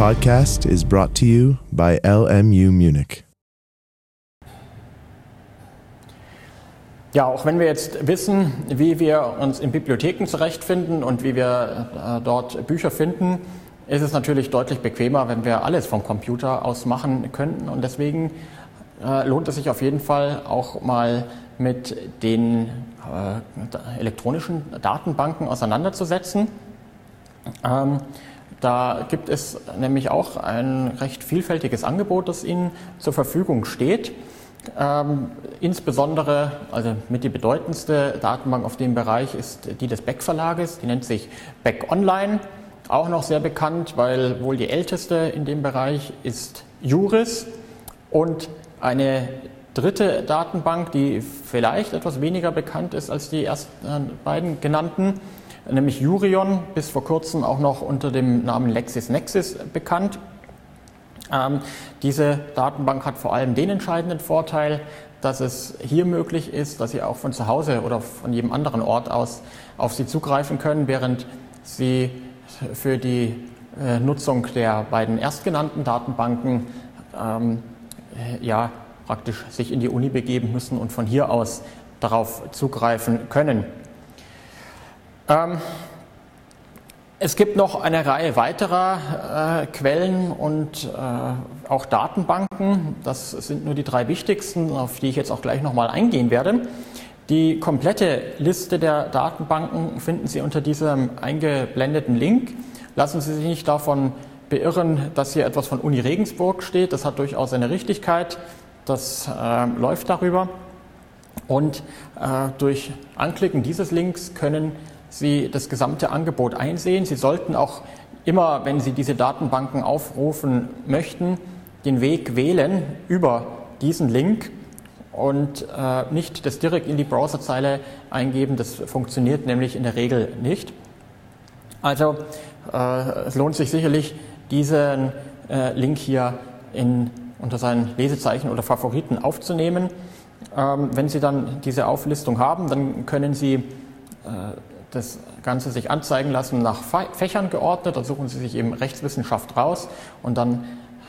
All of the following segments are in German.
podcast is brought to you by LMU Munich. Ja, auch wenn wir jetzt wissen, wie wir uns in Bibliotheken zurechtfinden und wie wir äh, dort Bücher finden, ist es natürlich deutlich bequemer, wenn wir alles vom Computer aus machen könnten. Und deswegen äh, lohnt es sich auf jeden Fall auch mal mit den äh, elektronischen Datenbanken auseinanderzusetzen. Ähm, da gibt es nämlich auch ein recht vielfältiges Angebot, das Ihnen zur Verfügung steht. Ähm, insbesondere, also mit die bedeutendste Datenbank auf dem Bereich ist die des Beck Verlages, die nennt sich Beck Online, auch noch sehr bekannt, weil wohl die älteste in dem Bereich ist Juris. Und eine dritte Datenbank, die vielleicht etwas weniger bekannt ist als die ersten beiden genannten, nämlich Jurion, bis vor kurzem auch noch unter dem Namen LexisNexis bekannt. Ähm, diese Datenbank hat vor allem den entscheidenden Vorteil, dass es hier möglich ist, dass Sie auch von zu Hause oder von jedem anderen Ort aus auf sie zugreifen können, während Sie für die äh, Nutzung der beiden erstgenannten Datenbanken ähm, ja, praktisch sich in die Uni begeben müssen und von hier aus darauf zugreifen können. Ähm, es gibt noch eine Reihe weiterer äh, Quellen und äh, auch Datenbanken. Das sind nur die drei wichtigsten, auf die ich jetzt auch gleich nochmal eingehen werde. Die komplette Liste der Datenbanken finden Sie unter diesem eingeblendeten Link. Lassen Sie sich nicht davon beirren, dass hier etwas von Uni Regensburg steht. Das hat durchaus eine Richtigkeit das äh, läuft darüber. Und äh, durch Anklicken dieses Links können Sie das gesamte Angebot einsehen. Sie sollten auch immer, wenn Sie diese Datenbanken aufrufen möchten, den Weg wählen über diesen Link und äh, nicht das direkt in die Browserzeile eingeben. Das funktioniert nämlich in der Regel nicht. Also äh, es lohnt sich sicherlich, diesen äh, Link hier in unter seinen Lesezeichen oder Favoriten aufzunehmen. Ähm, wenn Sie dann diese Auflistung haben, dann können Sie äh, das Ganze sich anzeigen lassen nach Fächern geordnet. Da suchen Sie sich eben Rechtswissenschaft raus und dann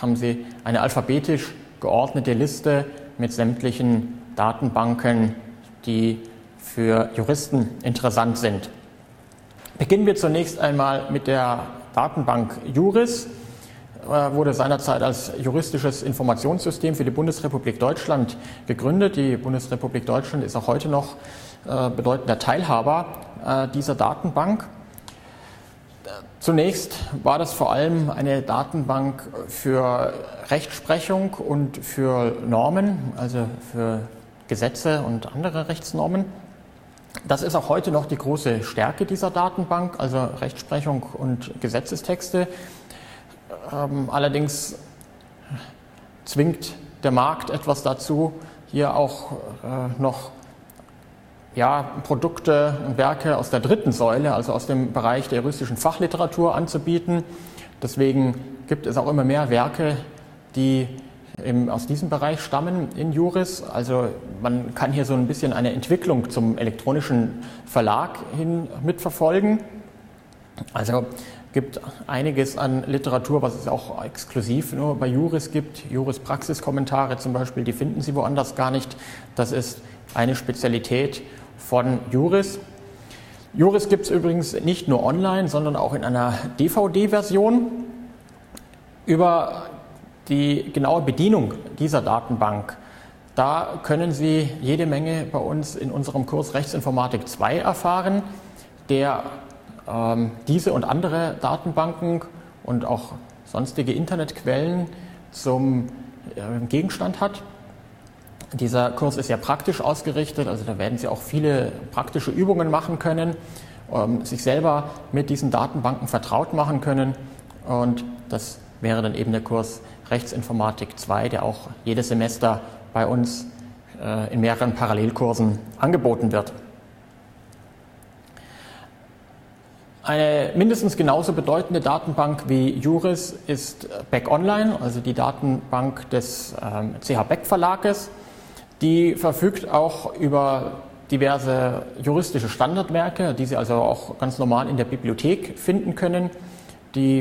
haben Sie eine alphabetisch geordnete Liste mit sämtlichen Datenbanken, die für Juristen interessant sind. Beginnen wir zunächst einmal mit der Datenbank Juris. Äh, wurde seinerzeit als juristisches Informationssystem für die Bundesrepublik Deutschland gegründet. Die Bundesrepublik Deutschland ist auch heute noch bedeutender Teilhaber äh, dieser Datenbank. Zunächst war das vor allem eine Datenbank für Rechtsprechung und für Normen, also für Gesetze und andere Rechtsnormen. Das ist auch heute noch die große Stärke dieser Datenbank, also Rechtsprechung und Gesetzestexte ähm, allerdings zwingt der Markt etwas dazu, hier auch äh, noch ja, Produkte und Werke aus der dritten Säule, also aus dem Bereich der juristischen Fachliteratur anzubieten. Deswegen gibt es auch immer mehr Werke, die im, aus diesem Bereich stammen in Juris. Also man kann hier so ein bisschen eine Entwicklung zum elektronischen Verlag hin mitverfolgen. Also gibt einiges an Literatur, was es auch exklusiv nur bei Juris gibt. Juris-Praxiskommentare zum Beispiel, die finden Sie woanders gar nicht. Das ist eine Spezialität von Juris. Juris gibt es übrigens nicht nur online, sondern auch in einer DVD-Version. Über die genaue Bedienung dieser Datenbank, da können Sie jede Menge bei uns in unserem Kurs Rechtsinformatik 2 erfahren, der ähm, diese und andere Datenbanken und auch sonstige Internetquellen zum äh, Gegenstand hat. Dieser Kurs ist ja praktisch ausgerichtet, also da werden Sie auch viele praktische Übungen machen können, ähm, sich selber mit diesen Datenbanken vertraut machen können. Und das wäre dann eben der Kurs Rechtsinformatik 2, der auch jedes Semester bei uns äh, in mehreren Parallelkursen angeboten wird. Eine mindestens genauso bedeutende Datenbank wie Juris ist Beck Online, also die Datenbank des ähm, CH Beck Verlages. Die verfügt auch über diverse juristische Standardwerke, die Sie also auch ganz normal in der Bibliothek finden können. Die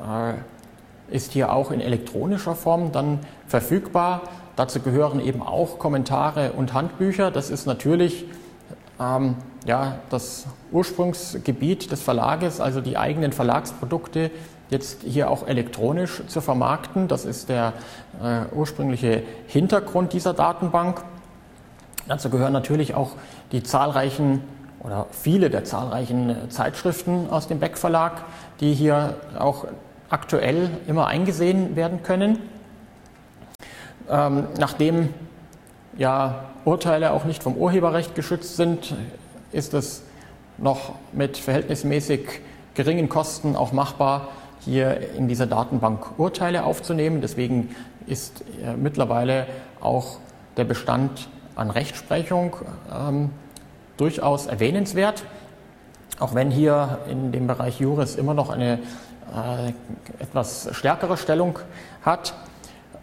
äh, ist hier auch in elektronischer Form dann verfügbar. Dazu gehören eben auch Kommentare und Handbücher. Das ist natürlich ähm, ja, das Ursprungsgebiet des Verlages, also die eigenen Verlagsprodukte jetzt hier auch elektronisch zu vermarkten. Das ist der äh, ursprüngliche Hintergrund dieser Datenbank. Dazu gehören natürlich auch die zahlreichen oder viele der zahlreichen äh, Zeitschriften aus dem Beck Verlag, die hier auch aktuell immer eingesehen werden können. Ähm, nachdem ja Urteile auch nicht vom Urheberrecht geschützt sind, ist es noch mit verhältnismäßig geringen Kosten auch machbar, hier in dieser Datenbank Urteile aufzunehmen. Deswegen ist äh, mittlerweile auch der Bestand an Rechtsprechung ähm, durchaus erwähnenswert, auch wenn hier in dem Bereich Juris immer noch eine äh, etwas stärkere Stellung hat.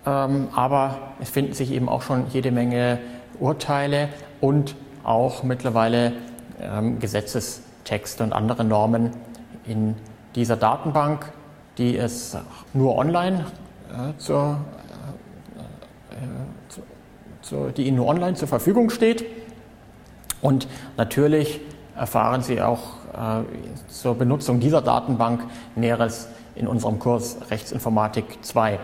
Ähm, aber es finden sich eben auch schon jede Menge Urteile und auch mittlerweile ähm, Gesetzestexte und andere Normen in dieser Datenbank, die es nur online äh, zur, äh, zu, zu, die Ihnen nur online zur Verfügung steht. Und natürlich erfahren Sie auch äh, zur Benutzung dieser Datenbank Näheres in unserem Kurs Rechtsinformatik 2.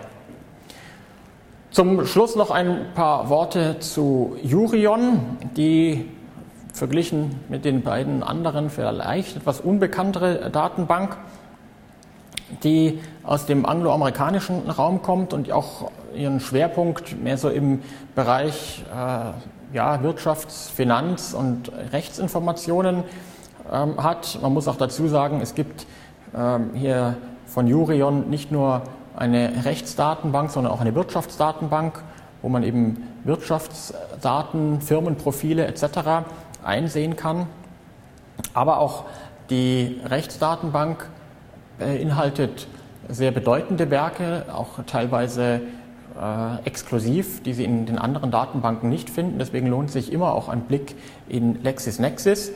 Zum Schluss noch ein paar Worte zu Jurion, die verglichen mit den beiden anderen vielleicht etwas unbekanntere Datenbank, die aus dem angloamerikanischen Raum kommt und auch ihren Schwerpunkt mehr so im Bereich äh, ja, Wirtschafts-, Finanz- und Rechtsinformationen ähm, hat. Man muss auch dazu sagen, es gibt ähm, hier von Jurion nicht nur eine Rechtsdatenbank, sondern auch eine Wirtschaftsdatenbank, wo man eben Wirtschaftsdaten, Firmenprofile etc. einsehen kann. Aber auch die Rechtsdatenbank beinhaltet sehr bedeutende Werke, auch teilweise äh, exklusiv, die Sie in den anderen Datenbanken nicht finden. Deswegen lohnt sich immer auch ein Blick in LexisNexis.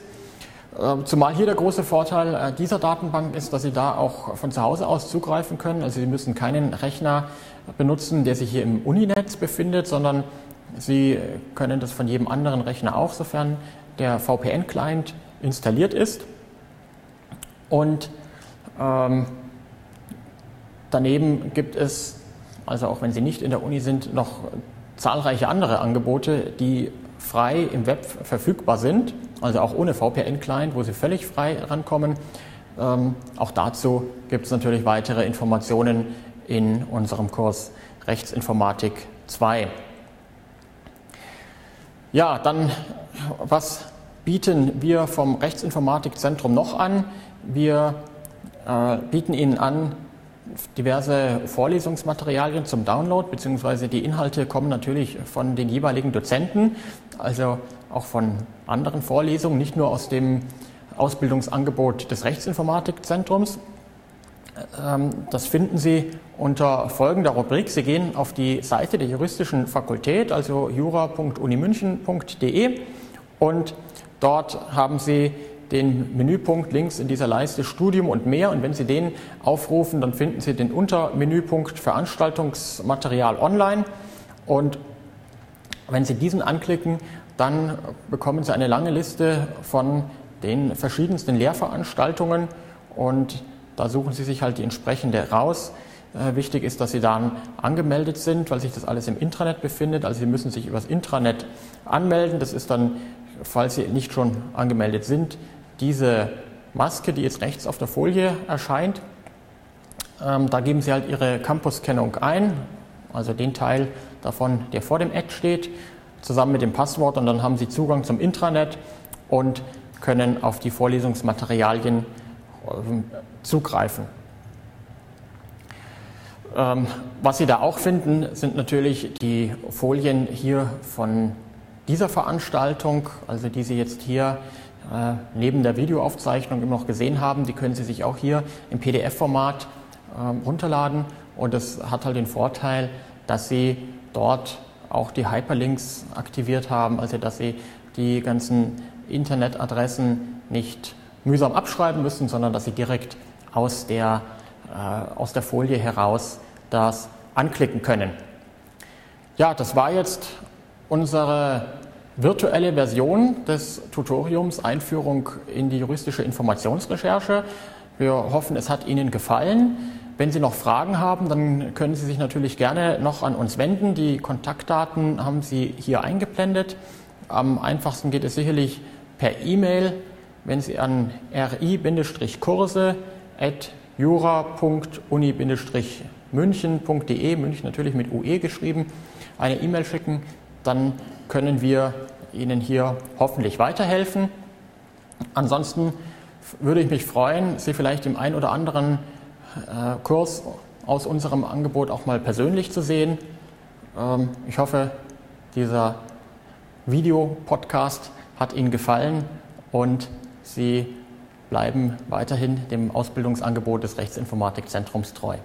Ähm, zumal hier der große Vorteil äh, dieser Datenbank ist, dass Sie da auch von zu Hause aus zugreifen können. Also Sie müssen keinen Rechner benutzen, der sich hier im Uninetz befindet, sondern Sie können das von jedem anderen Rechner auch, sofern der VPN-Client installiert ist. Und ähm, daneben gibt es, also auch wenn Sie nicht in der Uni sind, noch zahlreiche andere Angebote, die frei im Web verfügbar sind, also auch ohne VPN-Client, wo Sie völlig frei rankommen. Ähm, auch dazu gibt es natürlich weitere Informationen in unserem Kurs Rechtsinformatik 2. Ja, dann, was bieten wir vom Rechtsinformatikzentrum noch an? Wir bieten Ihnen an diverse Vorlesungsmaterialien zum Download, beziehungsweise die Inhalte kommen natürlich von den jeweiligen Dozenten, also auch von anderen Vorlesungen, nicht nur aus dem Ausbildungsangebot des Rechtsinformatikzentrums. Ähm, das finden Sie unter folgender Rubrik. Sie gehen auf die Seite der juristischen Fakultät, also jura.unimünchen.de und dort haben Sie den Menüpunkt links in dieser Leiste Studium und mehr. Und wenn Sie den aufrufen, dann finden Sie den Untermenüpunkt Veranstaltungsmaterial online. Und wenn Sie diesen anklicken, dann bekommen Sie eine lange Liste von den verschiedensten Lehrveranstaltungen und da suchen Sie sich halt die entsprechende raus. Äh, wichtig ist, dass Sie dann angemeldet sind, weil sich das alles im Intranet befindet. Also Sie müssen sich übers Intranet anmelden. Das ist dann, falls Sie nicht schon angemeldet sind, diese Maske, die jetzt rechts auf der Folie erscheint. Ähm, da geben Sie halt Ihre Campus-Kennung ein, also den Teil davon, der vor dem Ad steht, zusammen mit dem Passwort und dann haben Sie Zugang zum Intranet und können auf die Vorlesungsmaterialien ähm, zugreifen. Ähm, was Sie da auch finden, sind natürlich die Folien hier von dieser Veranstaltung, also die Sie jetzt hier neben der Videoaufzeichnung immer noch gesehen haben. Die können Sie sich auch hier im PDF-Format ähm, runterladen. Und das hat halt den Vorteil, dass Sie dort auch die Hyperlinks aktiviert haben, also dass Sie die ganzen Internetadressen nicht mühsam abschreiben müssen, sondern dass Sie direkt aus der, äh, aus der Folie heraus das anklicken können. Ja, das war jetzt unsere virtuelle Version des Tutoriums Einführung in die juristische Informationsrecherche. Wir hoffen, es hat Ihnen gefallen. Wenn Sie noch Fragen haben, dann können Sie sich natürlich gerne noch an uns wenden. Die Kontaktdaten haben Sie hier eingeblendet. Am einfachsten geht es sicherlich per E-Mail, wenn Sie an ri-jura.uni-münchen.de, München natürlich mit UE geschrieben, eine E-Mail schicken, dann können wir Ihnen hier hoffentlich weiterhelfen. Ansonsten würde ich mich freuen, Sie vielleicht im ein oder anderen äh, Kurs aus unserem Angebot auch mal persönlich zu sehen. Ähm, ich hoffe, dieser Videopodcast hat Ihnen gefallen und Sie bleiben weiterhin dem Ausbildungsangebot des Rechtsinformatikzentrums treu.